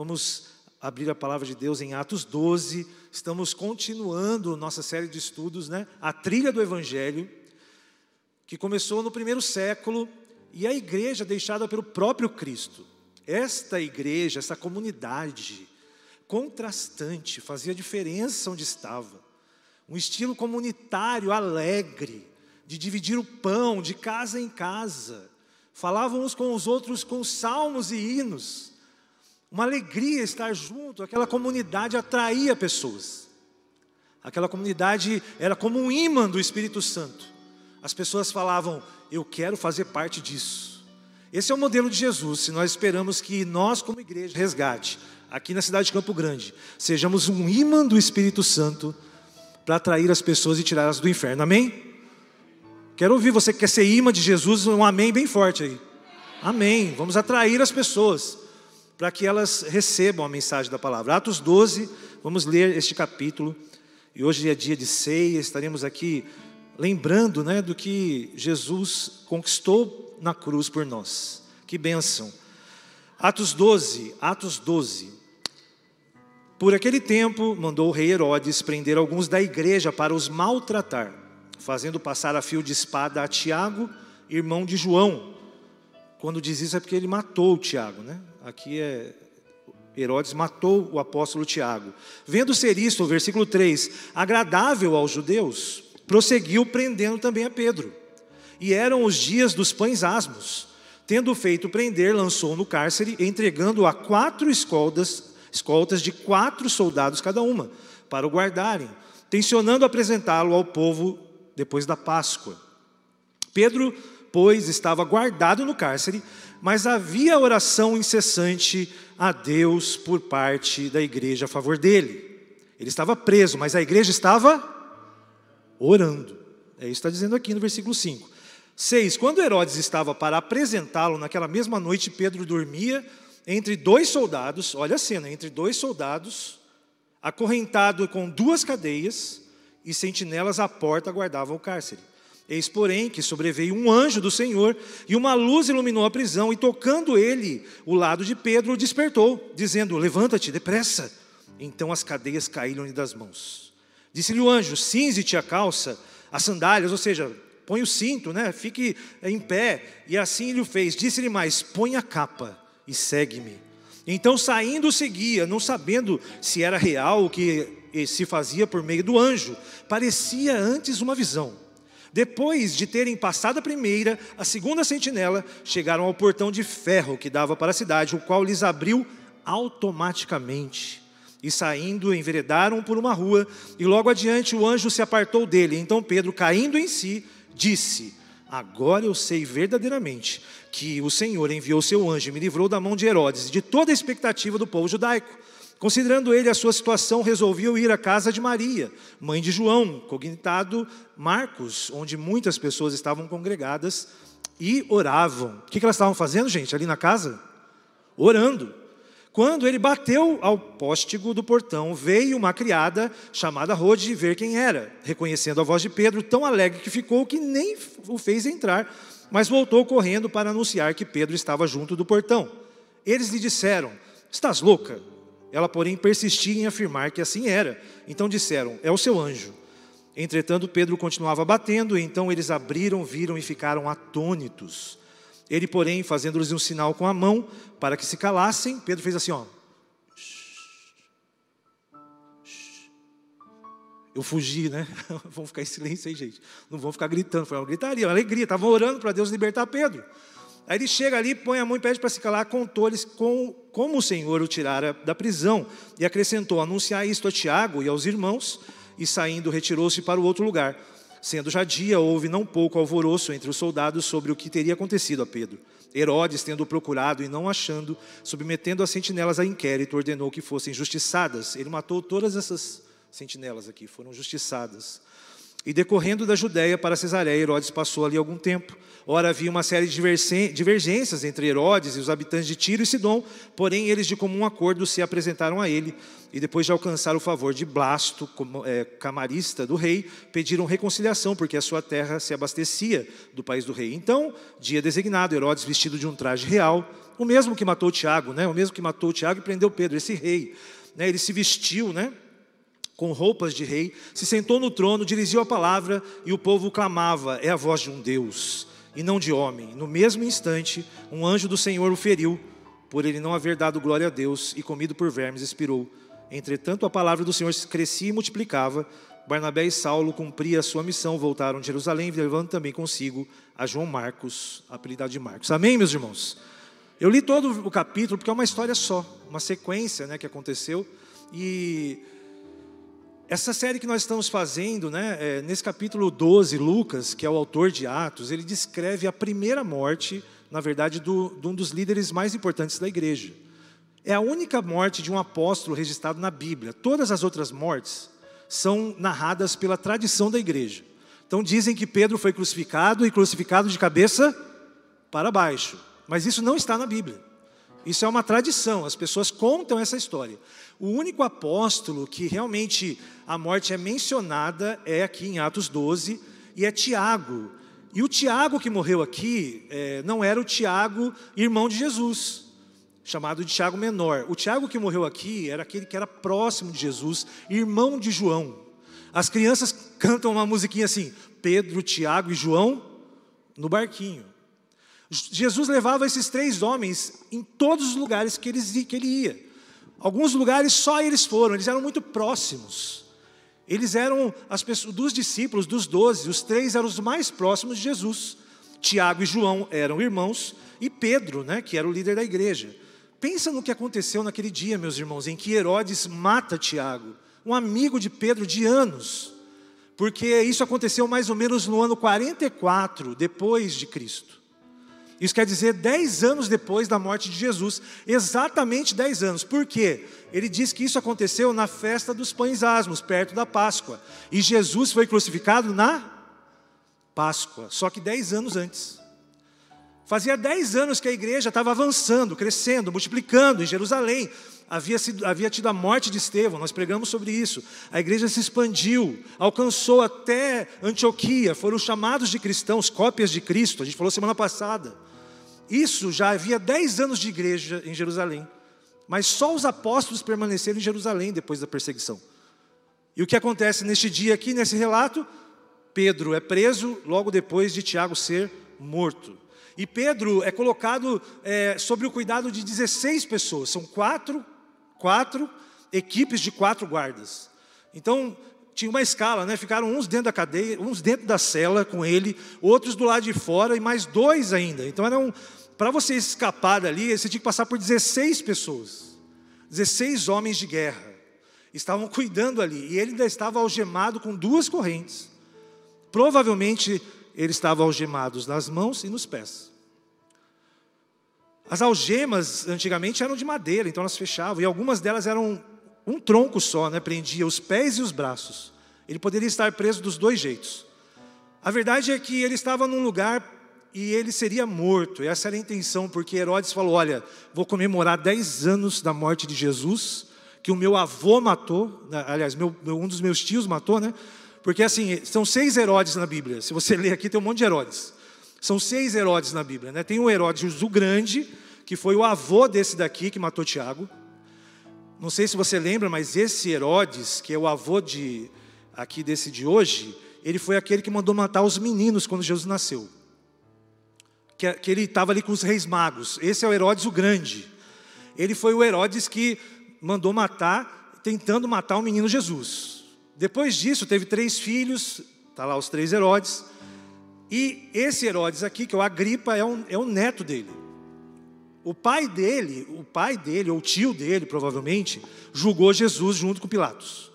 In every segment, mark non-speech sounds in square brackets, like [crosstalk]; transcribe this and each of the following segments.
Vamos abrir a palavra de Deus em Atos 12. Estamos continuando nossa série de estudos, né? A trilha do Evangelho, que começou no primeiro século e a igreja deixada pelo próprio Cristo. Esta igreja, essa comunidade contrastante, fazia diferença onde estava. Um estilo comunitário alegre, de dividir o pão de casa em casa. Falavam uns com os outros com salmos e hinos. Uma alegria estar junto, aquela comunidade atraía pessoas. Aquela comunidade era como um imã do Espírito Santo. As pessoas falavam: Eu quero fazer parte disso. Esse é o modelo de Jesus. Se nós esperamos que nós, como igreja, resgate, aqui na cidade de Campo Grande, sejamos um imã do Espírito Santo para atrair as pessoas e tirá-las do inferno. Amém? Quero ouvir você que quer ser imã de Jesus, um amém bem forte aí. Amém. Vamos atrair as pessoas para que elas recebam a mensagem da palavra. Atos 12, vamos ler este capítulo. E hoje é dia de ceia, estaremos aqui lembrando né, do que Jesus conquistou na cruz por nós. Que bênção. Atos 12, Atos 12. Por aquele tempo, mandou o rei Herodes prender alguns da igreja para os maltratar, fazendo passar a fio de espada a Tiago, irmão de João. Quando diz isso é porque ele matou o Tiago, né? Aqui é Herodes matou o apóstolo Tiago. Vendo ser isto, o versículo 3, agradável aos judeus, prosseguiu prendendo também a Pedro. E eram os dias dos pães asmos. Tendo feito prender, lançou no cárcere, entregando a quatro escoltas escoltas de quatro soldados cada uma, para o guardarem, tensionando apresentá-lo ao povo depois da Páscoa. Pedro, pois, estava guardado no cárcere, mas havia oração incessante a Deus por parte da igreja a favor dele. Ele estava preso, mas a igreja estava orando. É isso que está dizendo aqui no versículo 5. 6. Quando Herodes estava para apresentá-lo, naquela mesma noite, Pedro dormia entre dois soldados, olha a cena, entre dois soldados, acorrentado com duas cadeias, e sentinelas à porta guardavam o cárcere. Eis, porém, que sobreveio um anjo do Senhor, e uma luz iluminou a prisão, e tocando ele o lado de Pedro, o despertou, dizendo: Levanta-te, depressa. Então as cadeias caíram-lhe das mãos. Disse-lhe o anjo: Cinze-te a calça, as sandálias, ou seja, põe o cinto, né? fique em pé. E assim ele o fez. Disse-lhe mais: Põe a capa e segue-me. Então, saindo, seguia, não sabendo se era real o que se fazia por meio do anjo. Parecia antes uma visão. Depois de terem passado a primeira, a segunda sentinela, chegaram ao portão de ferro que dava para a cidade, o qual lhes abriu automaticamente. E saindo, enveredaram por uma rua, e logo adiante o anjo se apartou dele. Então Pedro, caindo em si, disse: Agora eu sei verdadeiramente que o Senhor enviou seu anjo e me livrou da mão de Herodes e de toda a expectativa do povo judaico. Considerando ele a sua situação, resolveu ir à casa de Maria, mãe de João, cognitado Marcos, onde muitas pessoas estavam congregadas e oravam. O que elas estavam fazendo, gente, ali na casa? Orando. Quando ele bateu ao póstigo do portão, veio uma criada chamada Rode ver quem era, reconhecendo a voz de Pedro, tão alegre que ficou que nem o fez entrar, mas voltou correndo para anunciar que Pedro estava junto do portão. Eles lhe disseram: Estás louca? Ela, porém, persistia em afirmar que assim era. Então disseram: É o seu anjo. Entretanto, Pedro continuava batendo, e então eles abriram, viram e ficaram atônitos. Ele, porém, fazendo-lhes um sinal com a mão para que se calassem, Pedro fez assim: ó. Eu fugi, né? [laughs] Vamos ficar em silêncio aí, gente. Não vão ficar gritando. Foi uma gritaria, uma alegria. Estavam orando para Deus libertar Pedro. Aí ele chega ali, põe a mão e pede para se calar, contou-lhes com, como o Senhor o tirara da prisão. E acrescentou: anunciar isto a Tiago e aos irmãos. E saindo, retirou-se para o outro lugar. Sendo já dia, houve não pouco alvoroço entre os soldados sobre o que teria acontecido a Pedro. Herodes, tendo procurado e não achando, submetendo as sentinelas a inquérito, ordenou que fossem justiçadas. Ele matou todas essas sentinelas aqui, foram justiçadas. E decorrendo da Judéia para Cesareia, Herodes passou ali algum tempo. Ora, havia uma série de divergências entre Herodes e os habitantes de Tiro e Sidom, porém eles de comum acordo se apresentaram a ele, e depois de alcançar o favor de Blasto, é, camarista do rei, pediram reconciliação, porque a sua terra se abastecia do país do rei. Então, dia designado, Herodes, vestido de um traje real, o mesmo que matou Tiago, né? o mesmo que matou Tiago e prendeu Pedro, esse rei, né? ele se vestiu, né? Com roupas de rei, se sentou no trono, dirigiu a palavra e o povo clamava: É a voz de um Deus e não de homem. No mesmo instante, um anjo do Senhor o feriu, por ele não haver dado glória a Deus e comido por vermes, expirou. Entretanto, a palavra do Senhor crescia e multiplicava. Barnabé e Saulo cumpriam a sua missão, voltaram de Jerusalém, levando também consigo a João Marcos, apelidado de Marcos. Amém, meus irmãos? Eu li todo o capítulo porque é uma história só, uma sequência né, que aconteceu. E essa série que nós estamos fazendo, né, é, nesse capítulo 12, Lucas, que é o autor de Atos, ele descreve a primeira morte, na verdade, do, de um dos líderes mais importantes da igreja. É a única morte de um apóstolo registrado na Bíblia. Todas as outras mortes são narradas pela tradição da igreja. Então dizem que Pedro foi crucificado e crucificado de cabeça para baixo. Mas isso não está na Bíblia. Isso é uma tradição, as pessoas contam essa história. O único apóstolo que realmente a morte é mencionada é aqui em Atos 12, e é Tiago. E o Tiago que morreu aqui é, não era o Tiago, irmão de Jesus, chamado de Tiago Menor. O Tiago que morreu aqui era aquele que era próximo de Jesus, irmão de João. As crianças cantam uma musiquinha assim: Pedro, Tiago e João no barquinho. Jesus levava esses três homens em todos os lugares que, eles, que ele ia. Alguns lugares só eles foram, eles eram muito próximos. Eles eram as pessoas, dos discípulos, dos doze, os três eram os mais próximos de Jesus. Tiago e João eram irmãos, e Pedro, né, que era o líder da igreja. Pensa no que aconteceu naquele dia, meus irmãos, em que Herodes mata Tiago, um amigo de Pedro de anos, porque isso aconteceu mais ou menos no ano 44 depois de Cristo. Isso quer dizer dez anos depois da morte de Jesus, exatamente dez anos. Por quê? Ele diz que isso aconteceu na festa dos pães asmos, perto da Páscoa. E Jesus foi crucificado na Páscoa, só que dez anos antes. Fazia dez anos que a igreja estava avançando, crescendo, multiplicando em Jerusalém. Havia, sido, havia tido a morte de Estevão, nós pregamos sobre isso. A igreja se expandiu, alcançou até Antioquia, foram chamados de cristãos, cópias de Cristo, a gente falou semana passada. Isso já havia dez anos de igreja em Jerusalém. Mas só os apóstolos permaneceram em Jerusalém depois da perseguição. E o que acontece neste dia aqui, nesse relato? Pedro é preso logo depois de Tiago ser morto. E Pedro é colocado é, sobre o cuidado de 16 pessoas. São quatro, quatro equipes de quatro guardas. Então, tinha uma escala, né? Ficaram uns dentro da cadeia, uns dentro da cela com ele, outros do lado de fora e mais dois ainda. Então eram para você escapar dali, você tinha que passar por 16 pessoas, 16 homens de guerra, estavam cuidando ali, e ele ainda estava algemado com duas correntes. Provavelmente ele estava algemado nas mãos e nos pés. As algemas antigamente eram de madeira, então elas fechavam, e algumas delas eram um tronco só, né? prendia os pés e os braços. Ele poderia estar preso dos dois jeitos. A verdade é que ele estava num lugar e ele seria morto. Essa era a intenção, porque Herodes falou: Olha, vou comemorar 10 anos da morte de Jesus, que o meu avô matou, né, aliás, meu, um dos meus tios matou, né? Porque assim, são seis Herodes na Bíblia. Se você [laughs] ler aqui, tem um monte de Herodes. São seis Herodes na Bíblia, né? Tem o Herodes o Grande, que foi o avô desse daqui que matou Tiago. Não sei se você lembra, mas esse Herodes, que é o avô de aqui desse de hoje, ele foi aquele que mandou matar os meninos quando Jesus nasceu que, que ele estava ali com os reis magos. Esse é o Herodes o Grande. Ele foi o Herodes que mandou matar, tentando matar o menino Jesus. Depois disso, teve três filhos, está lá os três Herodes. E esse Herodes aqui, que é o Agripa, é, um, é o neto dele. O pai dele, o pai dele, ou o tio dele, provavelmente, julgou Jesus junto com Pilatos.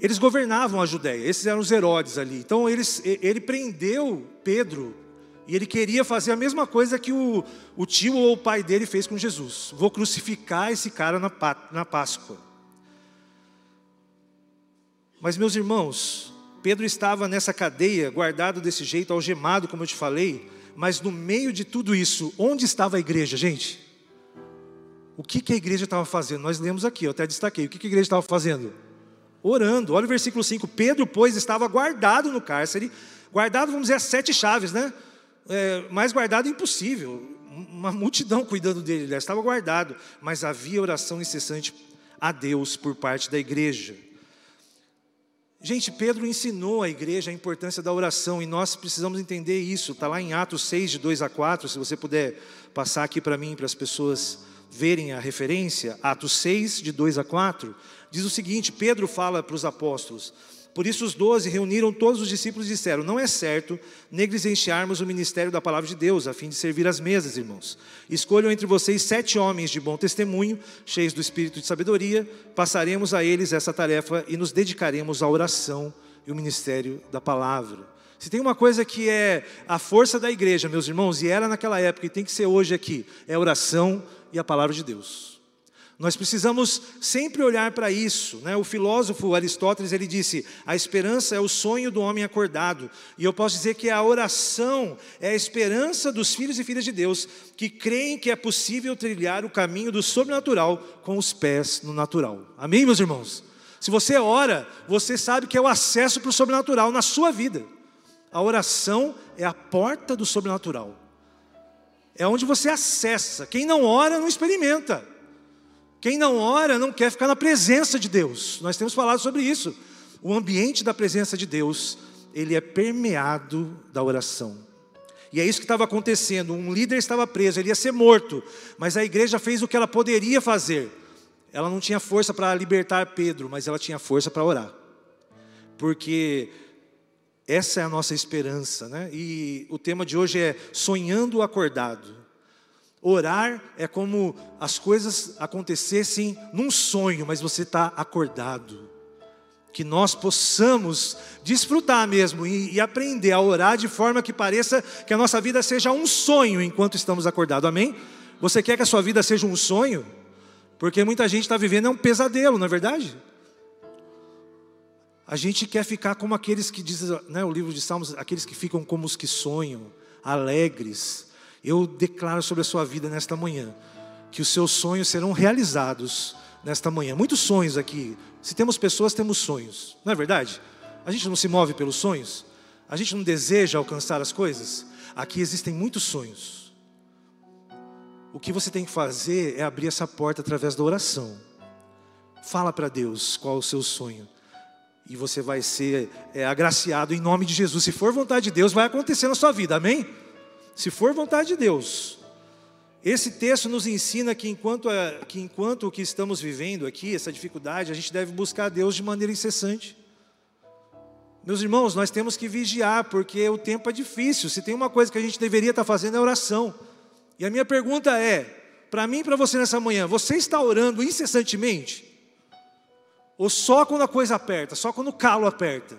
Eles governavam a Judéia, esses eram os Herodes ali. Então eles, ele prendeu Pedro e ele queria fazer a mesma coisa que o, o tio ou o pai dele fez com Jesus: vou crucificar esse cara na, na Páscoa. Mas, meus irmãos, Pedro estava nessa cadeia, guardado desse jeito, algemado, como eu te falei, mas no meio de tudo isso, onde estava a igreja, gente? O que, que a igreja estava fazendo? Nós lemos aqui, eu até destaquei. O que, que a igreja estava fazendo? Orando. Olha o versículo 5. Pedro, pois, estava guardado no cárcere. Guardado, vamos dizer, as sete chaves, né? É, mais guardado impossível. Uma multidão cuidando dele. Ele estava guardado. Mas havia oração incessante a Deus por parte da igreja. Gente, Pedro ensinou à igreja a importância da oração e nós precisamos entender isso. Está lá em Atos 6, de 2 a 4. Se você puder passar aqui para mim, para as pessoas verem a referência, Atos 6, de 2 a 4, diz o seguinte: Pedro fala para os apóstolos. Por isso os doze reuniram todos os discípulos e disseram: Não é certo negligenciarmos o ministério da palavra de Deus, a fim de servir as mesas, irmãos. Escolham entre vocês sete homens de bom testemunho, cheios do espírito de sabedoria, passaremos a eles essa tarefa e nos dedicaremos à oração e o ministério da palavra. Se tem uma coisa que é a força da igreja, meus irmãos, e era naquela época e tem que ser hoje aqui, é a oração e a palavra de Deus. Nós precisamos sempre olhar para isso. Né? O filósofo Aristóteles ele disse: a esperança é o sonho do homem acordado. E eu posso dizer que a oração é a esperança dos filhos e filhas de Deus que creem que é possível trilhar o caminho do sobrenatural com os pés no natural. Amém, meus irmãos? Se você ora, você sabe que é o acesso para o sobrenatural na sua vida. A oração é a porta do sobrenatural. É onde você acessa. Quem não ora não experimenta. Quem não ora não quer ficar na presença de Deus. Nós temos falado sobre isso. O ambiente da presença de Deus, ele é permeado da oração. E é isso que estava acontecendo. Um líder estava preso, ele ia ser morto, mas a igreja fez o que ela poderia fazer. Ela não tinha força para libertar Pedro, mas ela tinha força para orar. Porque essa é a nossa esperança, né? E o tema de hoje é sonhando acordado. Orar é como as coisas acontecessem num sonho, mas você está acordado. Que nós possamos desfrutar mesmo e, e, aprender a orar de forma que pareça que a nossa vida seja um sonho enquanto estamos acordados, amém? Você quer que a sua vida seja um sonho? Porque muita gente está vivendo é um pesadelo, não é verdade? A gente quer ficar como aqueles que dizem, né, o livro de Salmos, aqueles que ficam como os que sonham, alegres, eu declaro sobre a sua vida nesta manhã que os seus sonhos serão realizados nesta manhã. Muitos sonhos aqui. Se temos pessoas, temos sonhos. Não é verdade? A gente não se move pelos sonhos? A gente não deseja alcançar as coisas? Aqui existem muitos sonhos. O que você tem que fazer é abrir essa porta através da oração. Fala para Deus qual é o seu sonho. E você vai ser é, agraciado em nome de Jesus. Se for vontade de Deus, vai acontecer na sua vida. Amém? Se for vontade de Deus. Esse texto nos ensina que enquanto, a, que enquanto o que estamos vivendo aqui, essa dificuldade, a gente deve buscar a Deus de maneira incessante. Meus irmãos, nós temos que vigiar, porque o tempo é difícil. Se tem uma coisa que a gente deveria estar fazendo é oração. E a minha pergunta é, para mim e para você nessa manhã, você está orando incessantemente? Ou só quando a coisa aperta, só quando o calo aperta?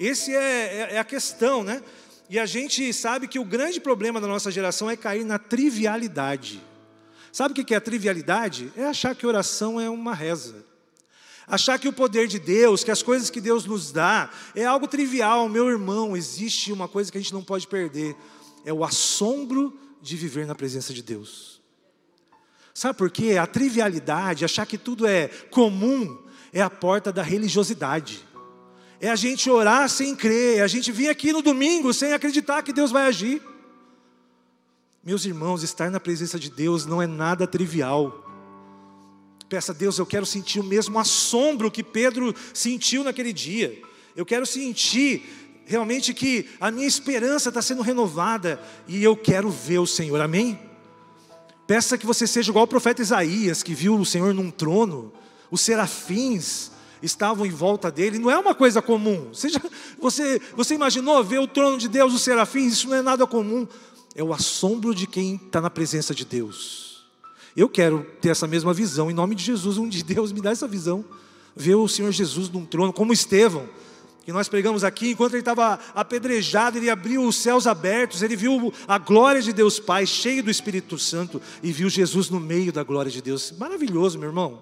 Esse é, é, é a questão, né? E a gente sabe que o grande problema da nossa geração é cair na trivialidade. Sabe o que é a trivialidade? É achar que oração é uma reza. Achar que o poder de Deus, que as coisas que Deus nos dá, é algo trivial. Meu irmão, existe uma coisa que a gente não pode perder: é o assombro de viver na presença de Deus. Sabe por quê? A trivialidade, achar que tudo é comum, é a porta da religiosidade é a gente orar sem crer, é a gente vir aqui no domingo sem acreditar que Deus vai agir. Meus irmãos, estar na presença de Deus não é nada trivial. Peça a Deus, eu quero sentir o mesmo assombro que Pedro sentiu naquele dia. Eu quero sentir realmente que a minha esperança está sendo renovada e eu quero ver o Senhor, amém? Peça que você seja igual o profeta Isaías, que viu o Senhor num trono, os serafins estavam em volta dele, não é uma coisa comum. Você, já, você, você imaginou ver o trono de Deus, os serafins? Isso não é nada comum. É o assombro de quem está na presença de Deus. Eu quero ter essa mesma visão, em nome de Jesus. Um de Deus me dá essa visão. Ver o Senhor Jesus num trono, como Estevão, que nós pregamos aqui, enquanto ele estava apedrejado, ele abriu os céus abertos, ele viu a glória de Deus Pai, cheio do Espírito Santo, e viu Jesus no meio da glória de Deus. Maravilhoso, meu irmão.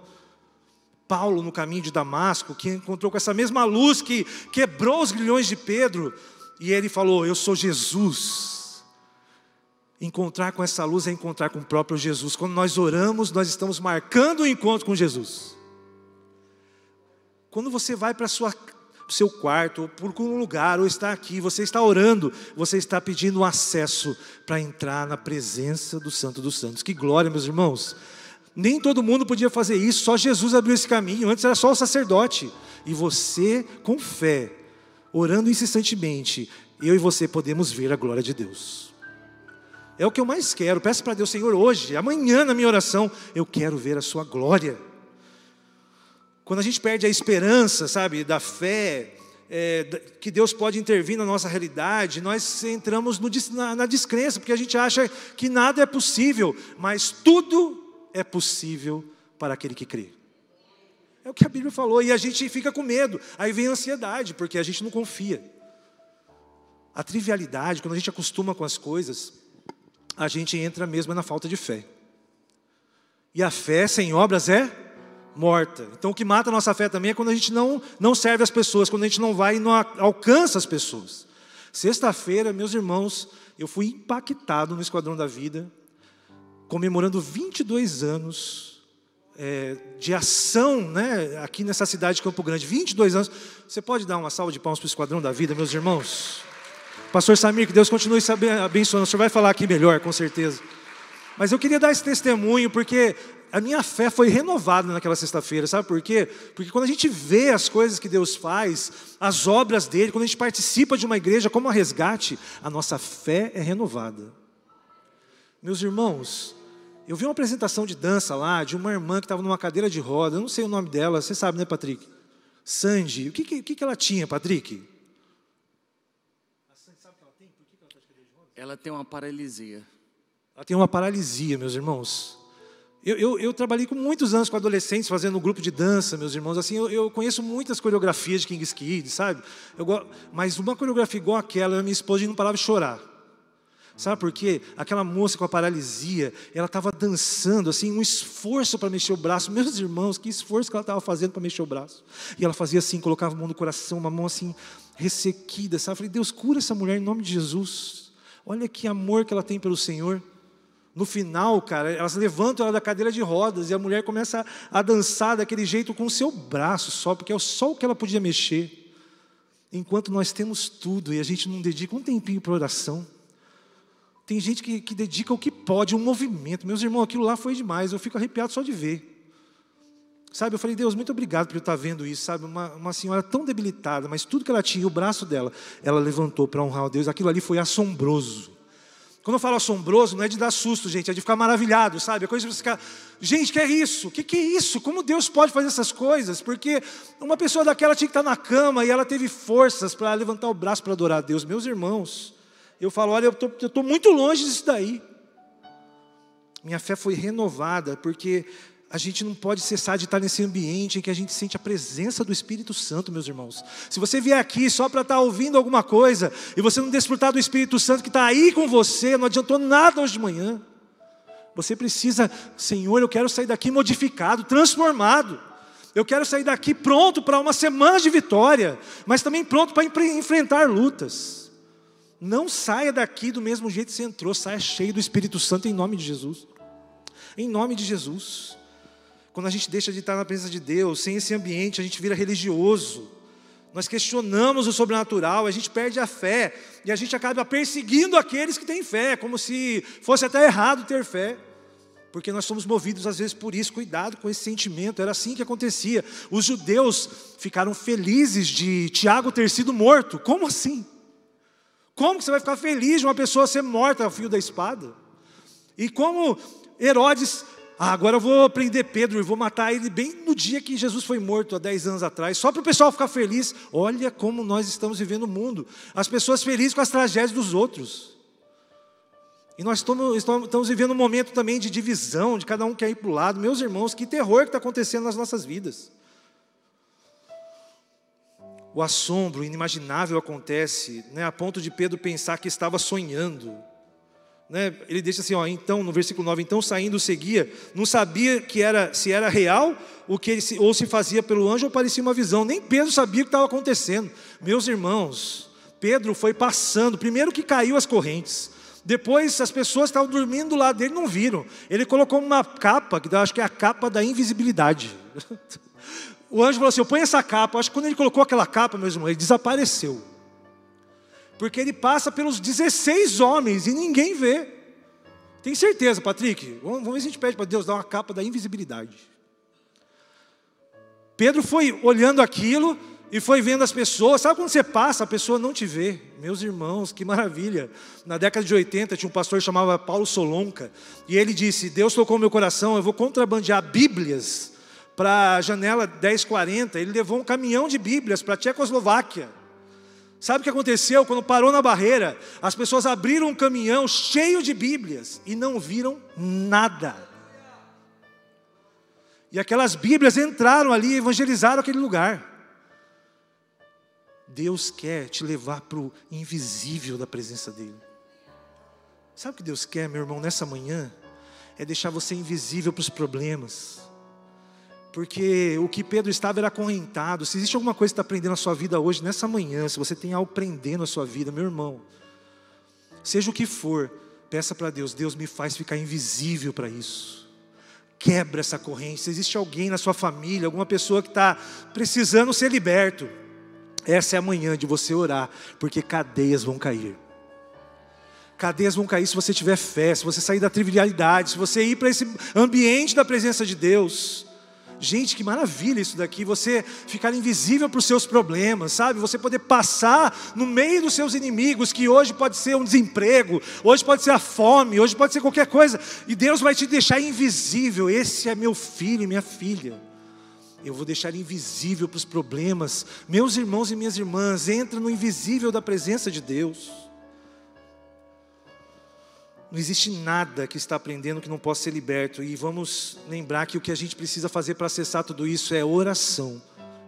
Paulo no caminho de Damasco, que encontrou com essa mesma luz que quebrou os grilhões de Pedro, e ele falou: Eu sou Jesus. Encontrar com essa luz é encontrar com o próprio Jesus. Quando nós oramos, nós estamos marcando o encontro com Jesus. Quando você vai para sua seu quarto, ou por algum lugar, ou está aqui, você está orando, você está pedindo acesso para entrar na presença do Santo dos Santos. Que glória, meus irmãos! Nem todo mundo podia fazer isso, só Jesus abriu esse caminho. Antes era só o sacerdote. E você, com fé, orando incessantemente, eu e você podemos ver a glória de Deus. É o que eu mais quero. Peço para Deus, Senhor, hoje, amanhã na minha oração, eu quero ver a Sua glória. Quando a gente perde a esperança, sabe, da fé, é, que Deus pode intervir na nossa realidade, nós entramos no, na, na descrença, porque a gente acha que nada é possível, mas tudo é possível para aquele que crê. É o que a Bíblia falou, e a gente fica com medo, aí vem a ansiedade, porque a gente não confia. A trivialidade, quando a gente acostuma com as coisas, a gente entra mesmo na falta de fé. E a fé sem obras é morta. Então o que mata a nossa fé também é quando a gente não, não serve as pessoas, quando a gente não vai e não alcança as pessoas. Sexta-feira, meus irmãos, eu fui impactado no Esquadrão da Vida, comemorando 22 anos é, de ação né, aqui nessa cidade de Campo Grande. 22 anos. Você pode dar uma salva de palmas para o Esquadrão da Vida, meus irmãos? Pastor Samir, que Deus continue abençoando. O senhor vai falar aqui melhor, com certeza. Mas eu queria dar esse testemunho porque a minha fé foi renovada naquela sexta-feira, sabe por quê? Porque quando a gente vê as coisas que Deus faz, as obras dele, quando a gente participa de uma igreja como a resgate, a nossa fé é renovada. Meus irmãos, eu vi uma apresentação de dança lá de uma irmã que estava numa cadeira de roda, eu não sei o nome dela, você sabe, né, Patrick? Sandy. O que, que, que ela tinha, Patrick? Ela tem uma paralisia. Ela tem uma paralisia, meus irmãos. Eu, eu, eu, trabalhei com muitos anos com adolescentes fazendo um grupo de dança, meus irmãos. Assim, eu, eu conheço muitas coreografias de King's Kid, sabe? mas uma coreografia igual aquela, minha esposa não parava de chorar. Sabe por quê? Aquela moça com a paralisia, ela estava dançando, assim, um esforço para mexer o braço. Meus irmãos, que esforço que ela estava fazendo para mexer o braço. E ela fazia assim, colocava a mão no coração, uma mão assim, ressequida, sabe? Eu falei, Deus, cura essa mulher em nome de Jesus. Olha que amor que ela tem pelo Senhor. No final, cara, elas levantam ela da cadeira de rodas e a mulher começa a, dançar daquele jeito com o seu braço só, porque é só o que ela podia mexer. Enquanto nós temos tudo e a gente não dedica um tempinho para oração. Tem gente que, que dedica o que pode, um movimento. Meus irmãos, aquilo lá foi demais, eu fico arrepiado só de ver. Sabe, eu falei, Deus, muito obrigado por eu estar vendo isso, sabe? Uma, uma senhora tão debilitada, mas tudo que ela tinha, o braço dela, ela levantou para honrar o Deus. Aquilo ali foi assombroso. Quando eu falo assombroso, não é de dar susto, gente, é de ficar maravilhado, sabe? É coisa de você ficar, gente, que é isso? O que, que é isso? Como Deus pode fazer essas coisas? Porque uma pessoa daquela tinha que estar na cama e ela teve forças para levantar o braço para adorar a Deus. Meus irmãos, eu falo, olha, eu estou muito longe disso daí. Minha fé foi renovada, porque a gente não pode cessar de estar nesse ambiente em que a gente sente a presença do Espírito Santo, meus irmãos. Se você vier aqui só para estar ouvindo alguma coisa, e você não desfrutar do Espírito Santo que está aí com você, não adiantou nada hoje de manhã. Você precisa, Senhor, eu quero sair daqui modificado, transformado. Eu quero sair daqui pronto para uma semana de vitória, mas também pronto para enfrentar lutas. Não saia daqui do mesmo jeito que você entrou, saia cheio do Espírito Santo em nome de Jesus. Em nome de Jesus. Quando a gente deixa de estar na presença de Deus, sem esse ambiente, a gente vira religioso. Nós questionamos o sobrenatural, a gente perde a fé e a gente acaba perseguindo aqueles que têm fé, como se fosse até errado ter fé. Porque nós somos movidos às vezes por isso, cuidado com esse sentimento, era assim que acontecia. Os judeus ficaram felizes de Tiago ter sido morto. Como assim? Como que você vai ficar feliz de uma pessoa ser morta ao fio da espada? E como Herodes, ah, agora eu vou prender Pedro e vou matar ele bem no dia que Jesus foi morto, há 10 anos atrás, só para o pessoal ficar feliz. Olha como nós estamos vivendo o mundo. As pessoas felizes com as tragédias dos outros. E nós estamos, estamos vivendo um momento também de divisão, de cada um quer ir para o lado. Meus irmãos, que terror que está acontecendo nas nossas vidas o assombro inimaginável acontece, né, a ponto de Pedro pensar que estava sonhando. Né? Ele deixa assim, ó, então, no versículo 9, então saindo seguia, não sabia que era se era real o que se, ou se fazia pelo anjo ou parecia uma visão. Nem Pedro sabia o que estava acontecendo. Meus irmãos, Pedro foi passando, primeiro que caiu as correntes, depois as pessoas estavam dormindo do lado dele não viram. Ele colocou uma capa, que eu acho que é a capa da invisibilidade. [laughs] O anjo falou assim: eu ponho essa capa. Eu acho que quando ele colocou aquela capa, meu irmão, ele desapareceu. Porque ele passa pelos 16 homens e ninguém vê. Tem certeza, Patrick? Vamos ver se a gente pede para Deus dar uma capa da invisibilidade. Pedro foi olhando aquilo e foi vendo as pessoas. Sabe quando você passa, a pessoa não te vê? Meus irmãos, que maravilha. Na década de 80 tinha um pastor que chamava Paulo Solonca. E ele disse: Deus tocou meu coração, eu vou contrabandear Bíblias para a janela 1040, ele levou um caminhão de Bíblias para a Tchecoslováquia. Sabe o que aconteceu? Quando parou na barreira, as pessoas abriram um caminhão cheio de Bíblias e não viram nada. E aquelas Bíblias entraram ali e evangelizaram aquele lugar. Deus quer te levar para o invisível da presença dEle. Sabe o que Deus quer, meu irmão, nessa manhã? É deixar você invisível para os problemas porque o que Pedro estava era acorrentado. Se existe alguma coisa que está aprendendo na sua vida hoje, nessa manhã, se você tem algo prendendo na sua vida, meu irmão, seja o que for, peça para Deus: Deus me faz ficar invisível para isso. Quebra essa corrente. Se existe alguém na sua família, alguma pessoa que está precisando ser liberto, essa é a manhã de você orar, porque cadeias vão cair. Cadeias vão cair se você tiver fé, se você sair da trivialidade, se você ir para esse ambiente da presença de Deus. Gente, que maravilha isso daqui, você ficar invisível para os seus problemas, sabe? Você poder passar no meio dos seus inimigos, que hoje pode ser um desemprego, hoje pode ser a fome, hoje pode ser qualquer coisa, e Deus vai te deixar invisível. Esse é meu filho e minha filha. Eu vou deixar invisível para os problemas. Meus irmãos e minhas irmãs, entra no invisível da presença de Deus. Não existe nada que está aprendendo que não possa ser liberto. E vamos lembrar que o que a gente precisa fazer para acessar tudo isso é oração.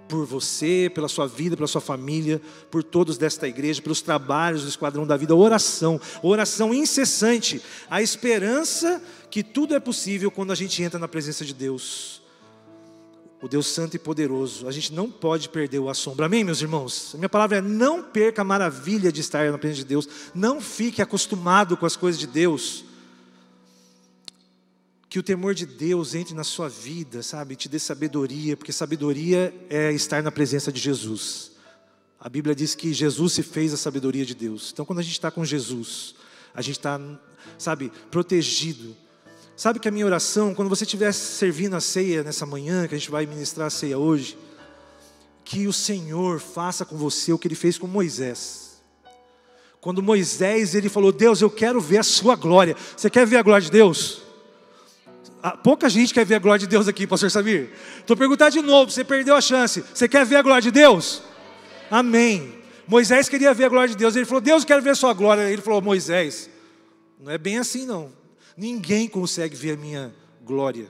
Por você, pela sua vida, pela sua família, por todos desta igreja, pelos trabalhos do Esquadrão da Vida. Oração, oração incessante. A esperança que tudo é possível quando a gente entra na presença de Deus o Deus Santo e Poderoso. A gente não pode perder o assombro. Amém, meus irmãos? A minha palavra é: não perca a maravilha de estar na presença de Deus. Não fique acostumado com as coisas de Deus. Que o temor de Deus entre na sua vida, sabe? Te dê sabedoria, porque sabedoria é estar na presença de Jesus. A Bíblia diz que Jesus se fez a sabedoria de Deus. Então, quando a gente está com Jesus, a gente está, sabe, protegido Sabe que a minha oração, quando você estiver servindo a ceia nessa manhã, que a gente vai ministrar a ceia hoje, que o Senhor faça com você o que ele fez com Moisés. Quando Moisés ele falou: "Deus, eu quero ver a sua glória". Você quer ver a glória de Deus? Ah, pouca gente quer ver a glória de Deus aqui, pastor Samir. Estou perguntando de novo, você perdeu a chance. Você quer ver a glória de Deus? Amém. Moisés queria ver a glória de Deus. Ele falou: "Deus, eu quero ver a sua glória". Ele falou: "Moisés, não é bem assim não. Ninguém consegue ver a minha glória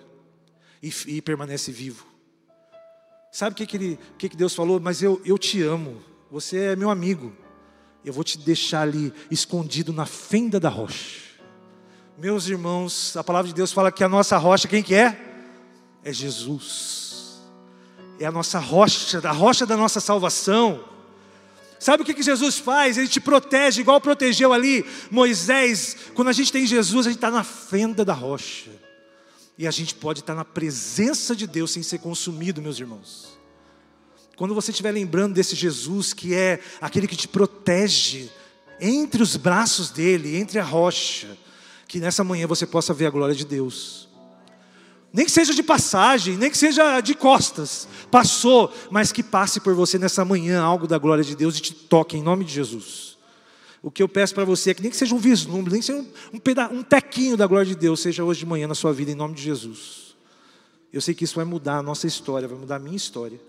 e, e permanece vivo. Sabe o que, que, que, que Deus falou? Mas eu, eu te amo, você é meu amigo. Eu vou te deixar ali escondido na fenda da rocha. Meus irmãos, a palavra de Deus fala que a nossa rocha, quem que é? É Jesus. É a nossa rocha, a rocha da nossa salvação. Sabe o que, Jesus faz? Ele te protege, igual protegeu ali Moisés. Quando a gente tem Jesus, a gente está na fenda da rocha. E a gente pode estar na presença de Deus sem ser consumido, meus irmãos. Quando você estiver lembrando desse Jesus que é aquele que te protege entre os braços dele, entre a rocha, que nessa manhã você possa ver a glória de Deus nem que seja de passagem, nem que seja de costas, passou, mas que passe por você nessa manhã algo da glória de Deus e te toque em nome de Jesus. O que eu peço para você é que nem que seja um vislumbre, nem que seja um, peda um tequinho da glória de Deus, seja hoje de manhã na sua vida, em nome de Jesus. Eu sei que isso vai mudar a nossa história, vai mudar a minha história.